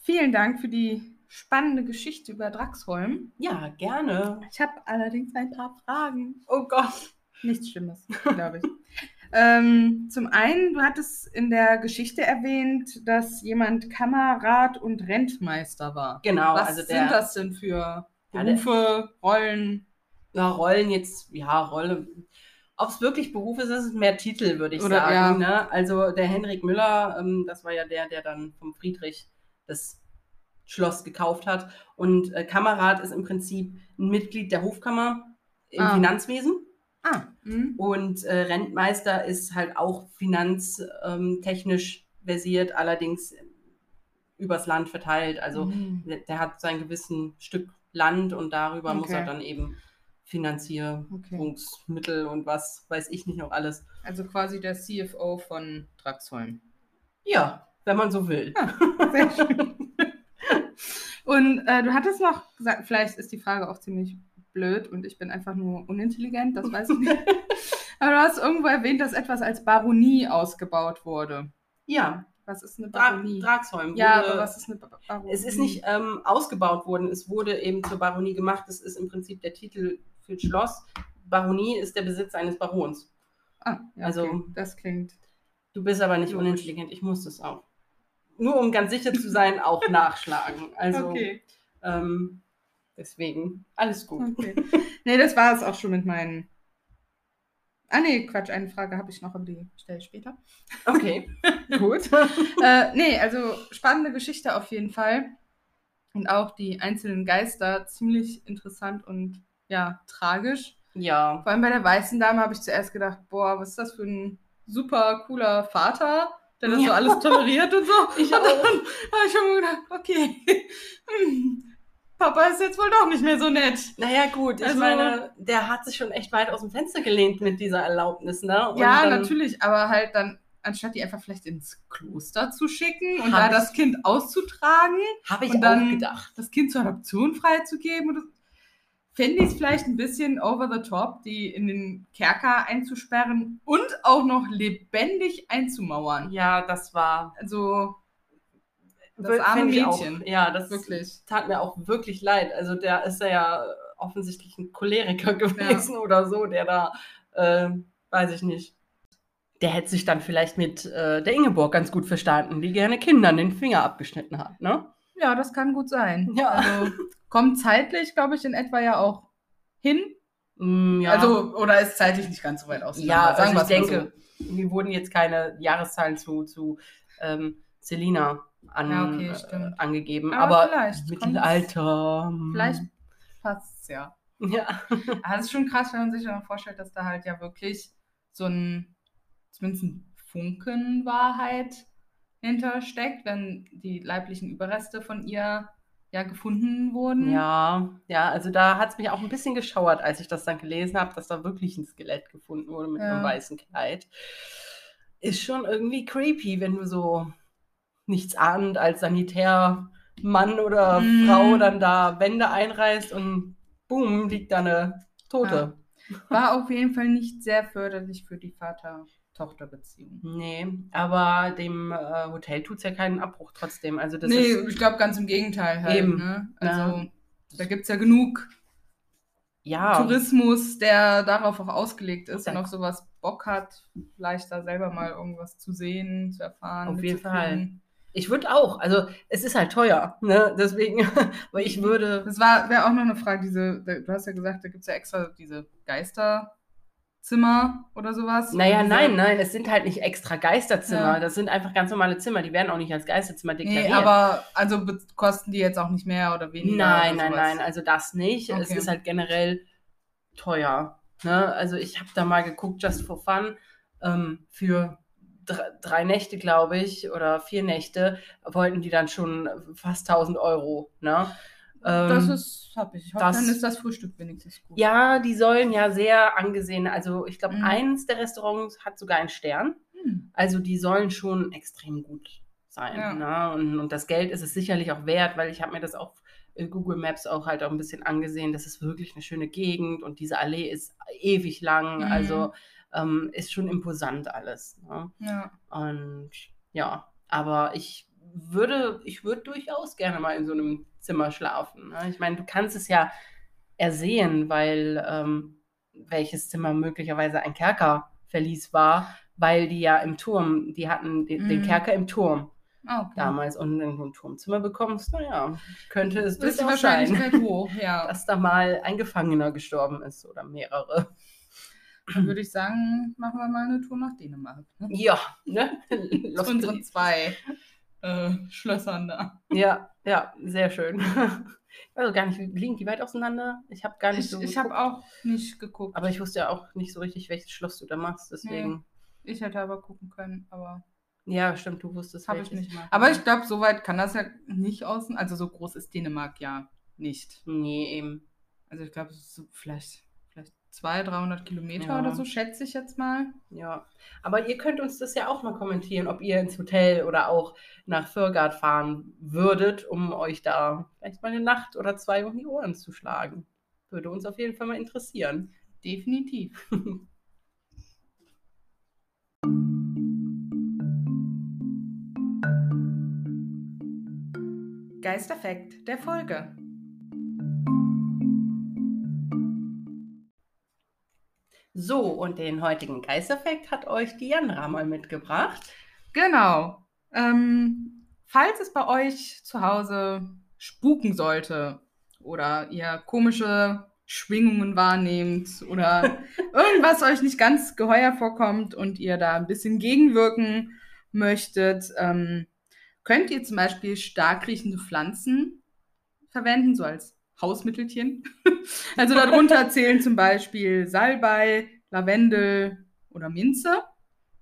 Vielen Dank für die spannende Geschichte über Draxholm. Ja, gerne. Ich habe allerdings ein paar Fragen. Oh Gott. Nichts Schlimmes, glaube ich. *laughs* ähm, zum einen, du hattest in der Geschichte erwähnt, dass jemand Kammerrat und Rentmeister war. Genau, Was also sind der das denn für Berufe, Rollen? ja, Rollen jetzt, ja, Rolle. Ob es wirklich Beruf ist, ist es mehr Titel, würde ich Oder- sagen. ja. Ne? Also der Henrik Müller, ähm, das war ja der, der dann vom Friedrich das Schloss gekauft hat. Und äh, Kammerrat ist im Prinzip ein Mitglied der Hofkammer im Ah. Finanzwesen. Ah, mhm. Und äh, Rentmeister ist halt auch finanztechnisch versiert, allerdings übers Land verteilt. Also Mhm. der, der hat sein gewissen Stück Land und darüber muss Okay. er dann eben Finanzierungsmittel und was weiß ich nicht noch alles. also quasi der CFO von Draxholm. Ja, wenn man so will. Sehr schön. *laughs* Und äh, du hattest noch gesagt, vielleicht ist die Frage auch ziemlich blöd und ich bin einfach nur unintelligent, das weiß ich nicht. *laughs* Aber du hast irgendwo erwähnt, dass etwas als Baronie ausgebaut wurde. Ja, Was ist eine Dra Baronie? Draxholm. ja, wurde- aber was ist eine Ba- Baronie? Es ist nicht ähm, ausgebaut worden, es wurde eben zur Baronie gemacht. Das ist im Prinzip der Titel für Schloss. Baronie ist der Besitz eines Barons. Ah, ja, also- okay. das klingt. Du bist aber nicht Logisch. unintelligent, ich muss das auch. Nur um ganz sicher zu sein, auch *laughs* nachschlagen. Also okay. ähm, deswegen, alles gut. okay. Nee, das war es auch schon mit meinen. Ah, nee, Quatsch, eine Frage habe ich noch, aber die stelle ich später. Okay, *laughs* gut. *laughs* äh, nee, also spannende Geschichte auf jeden Fall. Und auch die einzelnen Geister ziemlich interessant und ja, tragisch. Ja, Vor allem bei der weißen Dame habe ich zuerst gedacht, boah, was ist das für ein super cooler Vater, der das so Ja. alles toleriert und so. *laughs* Ich und dann habe ich schon mal gedacht, okay, hm, Papa ist jetzt wohl doch nicht mehr so nett. naja, gut. Ich Also- meine, der hat sich schon echt weit aus dem Fenster gelehnt mit dieser Erlaubnis, ne? Und ja, dann- natürlich, aber halt dann, anstatt die einfach vielleicht ins Kloster zu schicken und da ich- das Kind auszutragen, Habe ich Und dann- gedacht. das Kind zur Adoption freizugeben. Fände ich es vielleicht ein bisschen over the top, die in den Kerker einzusperren und auch noch lebendig einzumauern. Ja, das war Also, das arme ich. Mädchen. Ja, das Wirklich. tat mir auch wirklich leid. Also der ist ja offensichtlich ein Choleriker *laughs* gewesen oder so, der da, äh, weiß ich nicht. Der hätte sich dann vielleicht mit äh, der Ingeborg ganz gut verstanden, die gerne Kindern den Finger abgeschnitten hat, ne? Ja, das kann gut sein. Ja. Also, kommt zeitlich, glaube ich, in etwa ja auch hin. Mm, ja. Also, oder ist zeitlich nicht ganz so weit auseinander. ja, also ich wir's mal denke, mir wurden jetzt keine Jahreszahlen zu, zu ähm, Selina an, Ja, okay, äh, angegeben. Aber Aber, vielleicht Mittelalter. So. Vielleicht passt es ja. Ja. *laughs* Aber es ist schon krass, wenn man sich dann vorstellt, dass da halt ja wirklich so ein, zumindest ein Funken Wahrheit hintersteckt, wenn die leiblichen Überreste von ihr ja gefunden wurden. Ja, ja, also da hat es mich auch ein bisschen geschauert, als ich das dann gelesen habe, dass da wirklich ein Skelett gefunden wurde mit Ja. einem weißen Kleid. Ist schon irgendwie creepy, wenn du so nichts ahnend als Sanitärmann oder Mhm. Frau dann da Wände einreißt und boom, liegt da eine Tote. War auf jeden Fall nicht sehr förderlich für die Vater-Tochter-Beziehung. Nee, aber dem äh, Hotel tut es ja keinen Abbruch trotzdem. Also das nee, ist, ich glaube ganz im Gegenteil halt. Eben. Ne? Also Ja. da gibt es ja genug ja, Tourismus, der darauf auch ausgelegt ist Ja. und auf sowas Bock hat, vielleicht da selber mal irgendwas zu sehen, zu erfahren. Auf jeden mitzukriegen. Ich würde auch. Also es ist halt teuer, ne? Deswegen, *laughs* aber ich würde. Das war wäre auch noch eine Frage, diese, du hast ja gesagt, da gibt es ja extra diese Geisterzimmer oder sowas. Naja, Diese- nein, nein, es sind halt nicht extra Geisterzimmer. Ja. Das sind einfach ganz normale Zimmer. Die werden auch nicht als Geisterzimmer deklariert. Nee, aber also kosten die jetzt auch nicht mehr oder weniger? nein, oder nein, nein, also das nicht. Es Okay. ist halt generell teuer. Ne? Also ich habe da mal geguckt, just for fun, ähm, für drei, Nächte, glaube ich, oder vier Nächte, wollten die dann schon fast 1000 Euro. Ne? Das Ähm, ist, hab ich. ich hoffe, das- dann ist das Frühstück wenigstens gut. Ja, die sollen ja sehr angesehen. Also ich glaube, Mhm. eins der Restaurants hat sogar einen Stern. Hm. Also die sollen schon extrem gut sein. Ja. Ne? Und, und das Geld ist es sicherlich auch wert, weil ich habe mir das auf äh, Google Maps auch halt auch ein bisschen angesehen. Das ist wirklich eine schöne Gegend und diese Allee ist ewig lang. Mhm. Also ähm, ist schon imposant alles. Ne? Ja. Und ja, aber ich würde, ich würde durchaus gerne mal in so einem Zimmer schlafen. Ne? Ich meine, du kannst es ja ersehen, weil ähm, welches Zimmer möglicherweise ein Kerkerverlies war, weil die ja im Turm, die hatten den, den Mhm. Kerker im Turm Ah, okay. damals und wenn du ein Turmzimmer bekommst, naja, könnte es durchaus sein, hoch, ja. *laughs* dass da mal ein Gefangener gestorben ist oder mehrere. Dann würde ich sagen, machen wir mal eine Tour nach Dänemark. Ne? Ja, ne? *laughs* Zu Los unseren zwei äh, Schlössern da. Ja, ja, sehr schön. Auch gar nicht, wie- liegen die weit auseinander? Ich habe gar nicht Ich, so ich habe auch nicht geguckt. Aber ich wusste ja auch nicht so richtig, welches Schloss du da machst, deswegen. Ich hätte aber gucken können, aber Ja, stimmt, du wusstest habe ich nicht. machst. Aber ich glaube, so weit kann das ja nicht außen. Also so groß ist Dänemark ja nicht. Nee, eben. Also ich glaube, es ist so vielleicht 200, 300 Kilometer Ja. oder so, schätze ich jetzt mal. Ja. Aber ihr könnt uns das ja auch mal kommentieren, ob ihr ins Hotel oder auch nach Fürgard fahren würdet, um euch da vielleicht mal eine Nacht oder zwei um die Ohren zu schlagen. Würde uns auf jeden Fall mal interessieren. Definitiv. Geisterfakt der Folge. So, und den heutigen Geisterfakt hat euch die Janra mal mitgebracht. Genau. Ähm, falls es bei euch zu Hause spuken sollte oder ihr komische Schwingungen wahrnehmt oder *laughs* irgendwas euch nicht ganz geheuer vorkommt und ihr da ein bisschen gegenwirken möchtet, ähm, könnt ihr zum Beispiel stark riechende Pflanzen verwenden, so als Hausmittelchen. *laughs* also darunter zählen zum Beispiel Salbei, Lavendel oder Minze.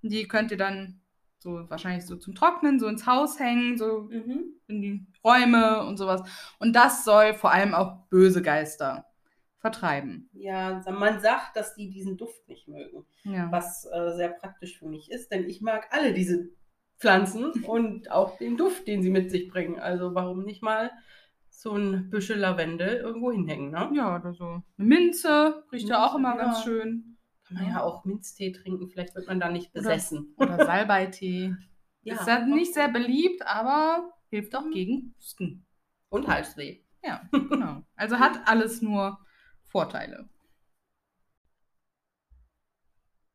Die könnt ihr dann so wahrscheinlich so zum Trocknen, so ins Haus hängen, so Mhm. in die Räume und sowas. Und das soll vor allem auch böse Geister vertreiben. Ja, man sagt, dass die diesen Duft nicht mögen. Ja. was äh, sehr praktisch für mich ist, denn ich mag alle diese Pflanzen und auch den Duft, den sie mit sich bringen. Also warum nicht mal so ein Büschel Lavendel irgendwo hinhängen, ne? Ja, oder so. Eine Minze riecht ja auch Minze, immer ganz ja. schön. Kann man ja auch Minztee trinken, vielleicht wird man da nicht Oder- besessen. Oder Salbeitee. *laughs* Ja. Ist ja nicht sehr beliebt, aber hilft auch gegen Husten. Und Halsweh. Ja, *laughs* genau. Also hat alles nur Vorteile.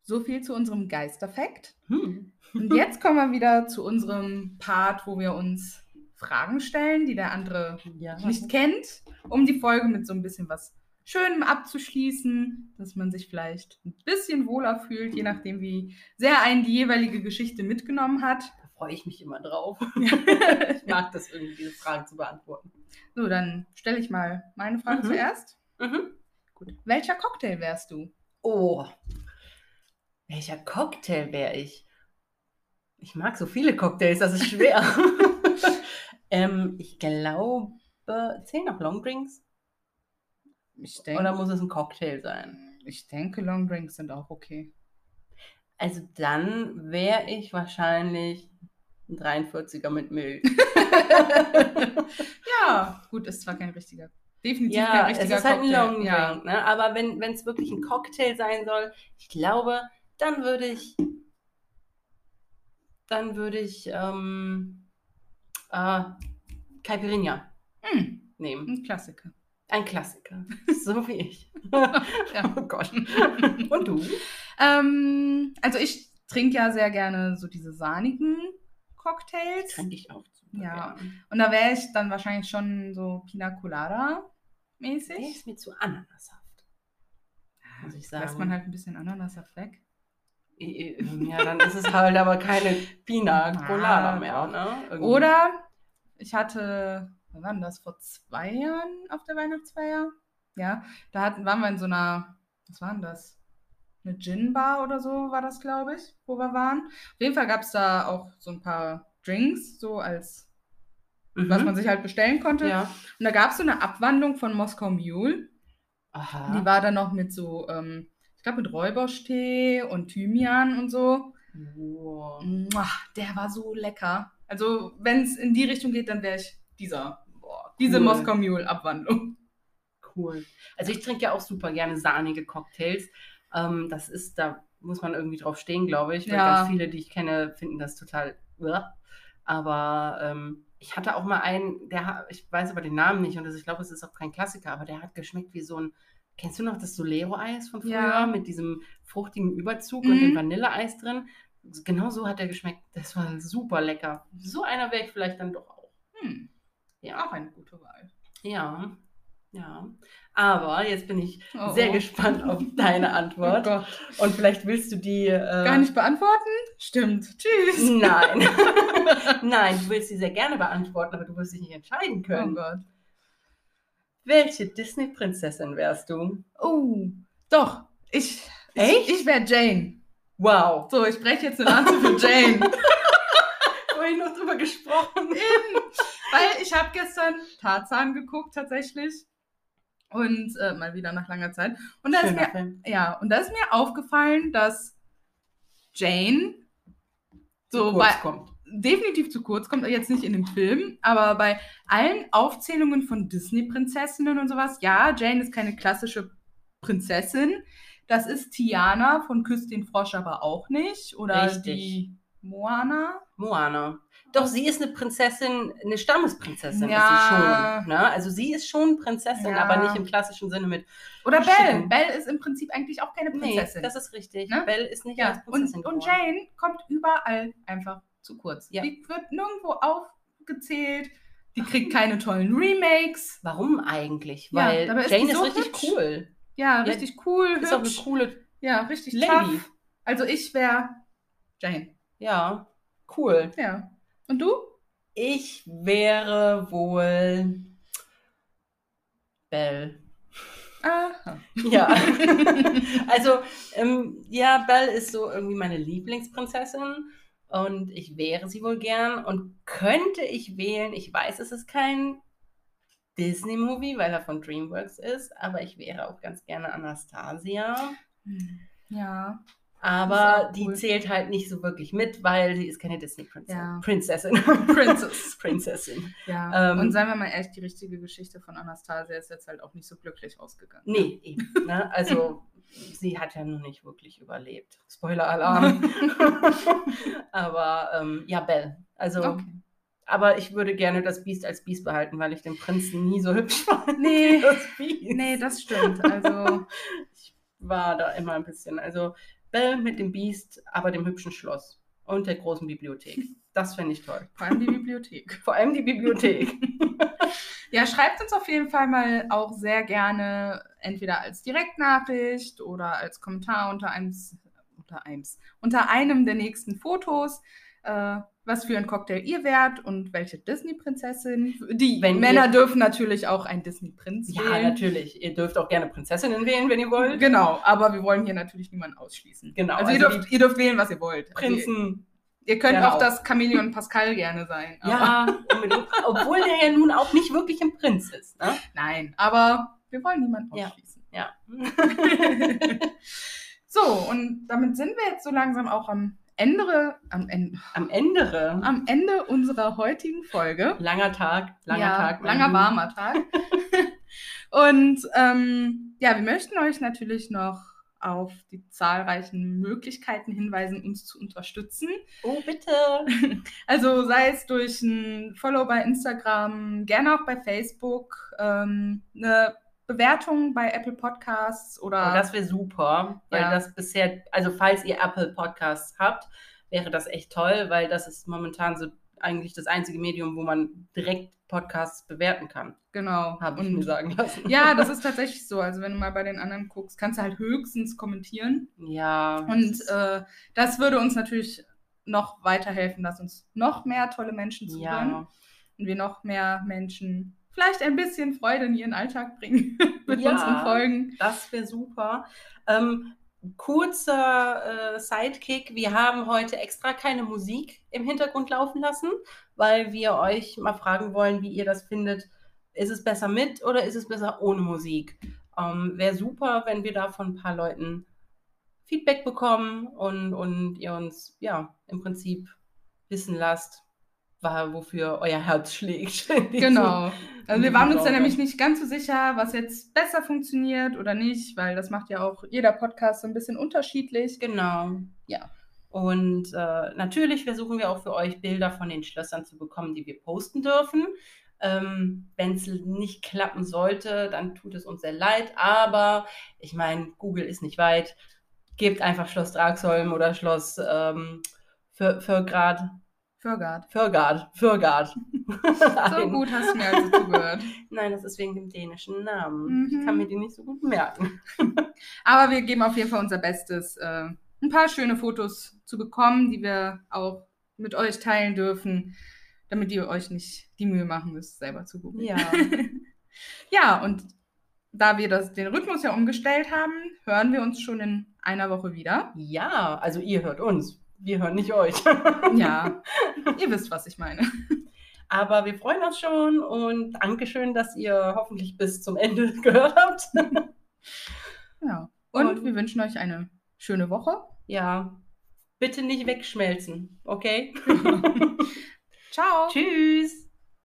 So viel zu unserem Geisterfakt. Hm. Und jetzt kommen wir *laughs* wieder zu unserem Part, wo wir uns Fragen stellen, die der andere Ja. nicht kennt, um die Folge mit so ein bisschen was Schönem abzuschließen, dass man sich vielleicht ein bisschen wohler fühlt, je nachdem, wie sehr einen die jeweilige Geschichte mitgenommen hat. Da freue ich mich immer drauf. *laughs* ich mag das irgendwie, diese Fragen zu beantworten. So, dann stelle ich mal meine Frage Mhm. zuerst. Mhm. Gut. Welcher Cocktail wärst du? Oh, welcher Cocktail wäre ich? Ich mag so viele Cocktails, das ist schwer. *laughs* ähm, ich glaube, zählen noch Longdrinks? Ich Oder muss es ein Cocktail sein? ich denke, Longdrinks sind auch okay. Also dann wäre ich wahrscheinlich ein 43er mit Milch. *laughs* *laughs* Ja, gut, ist zwar kein richtiger, definitiv kein ja, es richtiger ist halt ein. Longdrink, ja. ne? aber wenn es wirklich ein Cocktail sein soll, ich glaube, dann würde ich, dann würde ich ähm, äh, Caipirinha Hm, nehmen. ein Klassiker. Ein Klassiker, *laughs* so wie ich. Ja. Oh Gott. *laughs* Und du? Ähm, also ich trinke ja sehr gerne so diese sahnigen Cocktails. Trinke ich auch Ja. gerne. Und da wäre ich dann wahrscheinlich schon so Pina Colada Der mäßig. ist mir zu Ananashaft. Muss ich sagen. Lässt man halt ein bisschen Ananassaft weg. Ja, dann ist es halt aber keine Pina Colada Ah, mehr. Ne? Irgendwie. Oder ich hatte, wann war denn das? Vor zwei Jahren auf der Weihnachtsfeier? Ja, da hatten, waren wir in so einer, was war denn das? Eine Gin-Bar oder so war das, glaube ich, wo wir waren. Auf jeden Fall gab es da auch so ein paar Drinks, so als, Mhm. was man sich halt bestellen konnte. Ja. Und da gab es so eine Abwandlung von Moskau Mule. Aha. Die war dann noch mit so, ähm, ich glaube mit Räuberstee und Thymian und so. Wow. Mua, der war so lecker. Also, wenn es in die Richtung geht, dann wäre ich dieser, Boah, diese cool. Moskau Mule Abwandlung. Cool. Also ich trinke ja auch super gerne sahnige Cocktails. Ähm, das ist, da muss man irgendwie drauf stehen, glaube ich. Ja. ganz viele, die ich kenne, finden das total. uah. Aber ähm, ich hatte auch mal einen, der ich weiß aber den Namen nicht und das, ich glaube, es ist auch kein Klassiker, aber der hat geschmeckt wie so ein. Kennst du noch das Solero-Eis von früher Ja. mit diesem fruchtigen Überzug Mhm. und dem Vanilleeis drin? Genau so hat er geschmeckt. Das war super lecker. So einer wäre ich vielleicht dann doch auch. Hm, Ja. auch eine gute Wahl. Ja. Ja. Aber jetzt bin ich Oh, sehr oh. gespannt auf deine Oh Antwort. Gott. Und vielleicht willst du die. Äh, Gar nicht beantworten? Stimmt. Tschüss. Nein. *laughs* Nein, du willst sie sehr gerne beantworten, aber du wirst dich nicht entscheiden Oh können. Gott. Welche Disney-Prinzessin wärst du? Oh, doch. Ich, Echt? ich, ich wäre Jane. Wow. So, ich breche jetzt eine Lanze für Jane. *laughs* Vorhin noch drüber gesprochen. Eben. Weil ich habe gestern Tarzan geguckt tatsächlich. Und äh, mal wieder nach langer Zeit. Und da ist mir, Film. ja, und da ist mir aufgefallen, dass Jane so bei, kommt. Definitiv zu kurz kommt, jetzt nicht in dem Film, aber bei allen Aufzählungen von Disney-Prinzessinnen und sowas, ja, Jane ist keine klassische Prinzessin. Das ist Tiana von Küss den Frosch aber auch nicht. Oder Richtig. die Moana. Moana. Doch, sie ist eine Prinzessin, eine Stammesprinzessin Ja. ist sie schon. Ne? Also sie ist schon Prinzessin, Ja. aber nicht im klassischen Sinne mit. Oder Belle. Schicken. Belle ist im Prinzip eigentlich auch keine Nee, Prinzessin. das ist richtig. Ne? Belle ist nicht ja, als und, Prinzessin und geboren. Jane kommt überall einfach zu kurz. Ja. Die wird nirgendwo aufgezählt. Die kriegt keine tollen Remakes. Warum eigentlich? Ja, Weil ist Jane ist so richtig hübsch. cool. Ja, Ja, richtig cool, Ist auch eine coole Ja, richtig Lady. tough. Also ich wäre Jane. Ja, cool. Ja. Und du? Ich wäre wohl Belle. Aha. Ja. *laughs* also, ähm, ja, Belle ist so irgendwie meine Lieblingsprinzessin und ich wäre sie wohl gern und könnte ich wählen, ich weiß, es ist kein Disney-Movie, weil er von DreamWorks ist, aber ich wäre auch ganz gerne Anastasia. Ja. Aber die cool. zählt halt nicht so wirklich mit, weil sie ist keine Disney-Prinzessin. Ja. Prinzessin. *laughs* Princess. Prinzessin. Ja. Ähm, Und seien wir mal ehrlich, die richtige Geschichte von Anastasia ist jetzt halt auch nicht so glücklich ausgegangen. Nee, eben. Ne? Also, *laughs* sie hat ja nun nicht wirklich überlebt. Spoiler-Alarm. *laughs* aber ähm, ja, Belle. Also, Okay. aber ich würde gerne das Biest als Biest behalten, weil ich den Prinzen nie so hübsch fand. Nee. das Biest. Nee, das stimmt. Also, Ich war da immer ein bisschen. Also, Belle mit dem Biest, aber dem hübschen Schloss und der großen Bibliothek. *laughs* Das fände ich toll. vor allem die Bibliothek. *laughs* Vor allem die Bibliothek. *laughs* Ja, schreibt uns auf jeden Fall mal auch sehr gerne entweder als Direktnachricht oder als Kommentar unter einem, unter einem, unter einem der nächsten Fotos, äh, was für ein Cocktail ihr wärt und welche Disney-Prinzessin. Die Wenn Männer ihr- dürfen natürlich auch einen Disney-Prinz ja, wählen. natürlich. Ihr dürft auch gerne Prinzessinnen wählen, wenn ihr wollt. Genau, aber wir wollen hier natürlich niemanden ausschließen. Genau, Also, ihr, also dürft, ihr dürft wählen, was ihr wollt. Also Prinzen. ihr, ihr könnt gerne auch, das Chamäleon Pascal gerne sein. Ja. *laughs* Obwohl der ja nun auch nicht wirklich ein Prinz ist. Ne? Nein, aber wir wollen niemanden Ja. ausschließen. Ja. *laughs* *laughs* so, und damit sind wir jetzt so langsam auch am Ende, am Ende, Am Ende. am Ende unserer heutigen Folge. Langer Tag, langer ja, Tag. Langer, warmer Tag. *laughs* und ähm, ja, wir möchten euch natürlich noch auf die zahlreichen Möglichkeiten hinweisen, uns zu unterstützen. Oh, bitte. *laughs* Also sei es durch ein Follow bei Instagram, gerne auch bei Facebook, ähm, eine Bewertung bei Apple Podcasts oder Oh, das wäre super, weil Ja. das bisher, also falls ihr Apple Podcasts habt, wäre das echt toll, weil das ist momentan so eigentlich das einzige Medium, wo man direkt Podcasts bewerten kann, genau. habe ich mir sagen lassen. ja, *laughs* das ist tatsächlich so. Also wenn du mal bei den anderen guckst, kannst du halt höchstens kommentieren. Ja. Und äh, das würde uns natürlich noch weiterhelfen, dass uns noch mehr tolle Menschen zuhören ja. und wir noch mehr Menschen vielleicht ein bisschen Freude in ihren Alltag bringen *laughs* mit Ja. unseren Folgen. Das wäre super. Ähm, kurzer äh, Sidekick. Wir haben heute extra keine Musik im Hintergrund laufen lassen, weil wir euch mal fragen wollen, wie ihr das findet. Ist es besser mit oder ist es besser ohne Musik? Ähm, wäre super, wenn wir da von ein paar Leuten Feedback bekommen und, und ihr uns ja im Prinzip wissen lasst, wa- wofür euer Herz schlägt. *laughs* Genau. Also wir waren uns da nämlich nicht ganz so sicher, was jetzt besser funktioniert oder nicht, weil das macht ja auch jeder Podcast so ein bisschen unterschiedlich. Genau. Ja. Und äh, natürlich versuchen wir auch für euch Bilder von den Schlössern zu bekommen, die wir posten dürfen. Ähm, Wenn es nicht klappen sollte, dann tut es uns sehr leid. Aber ich meine, Google ist nicht weit. Gebt einfach Schloss Dragsholm oder Schloss ähm, für, für Grad. Fürgard. Fürgard. Fürgard. *laughs* So gut hast du mir also zugehört. Nein, das ist wegen dem dänischen Namen. Ich kann Mhm. mir die nicht so gut merken. *laughs* Aber wir geben auf jeden Fall unser Bestes, äh, ein paar schöne Fotos zu bekommen, die wir auch mit euch teilen dürfen, damit ihr euch nicht die Mühe machen müsst, selber zu googeln. Ja. *laughs* Ja, und da wir das, den Rhythmus ja umgestellt haben, hören wir uns schon in einer Woche wieder. Ja, also ihr hört uns. Wir hören nicht euch. Ja, *laughs* ihr wisst, was ich meine. Aber wir freuen uns schon und Dankeschön, dass ihr hoffentlich bis zum Ende *laughs* gehört habt. Ja. Und Und- wir wünschen euch eine schöne Woche. Ja, bitte nicht wegschmelzen, okay? *laughs* Ciao. Tschüss.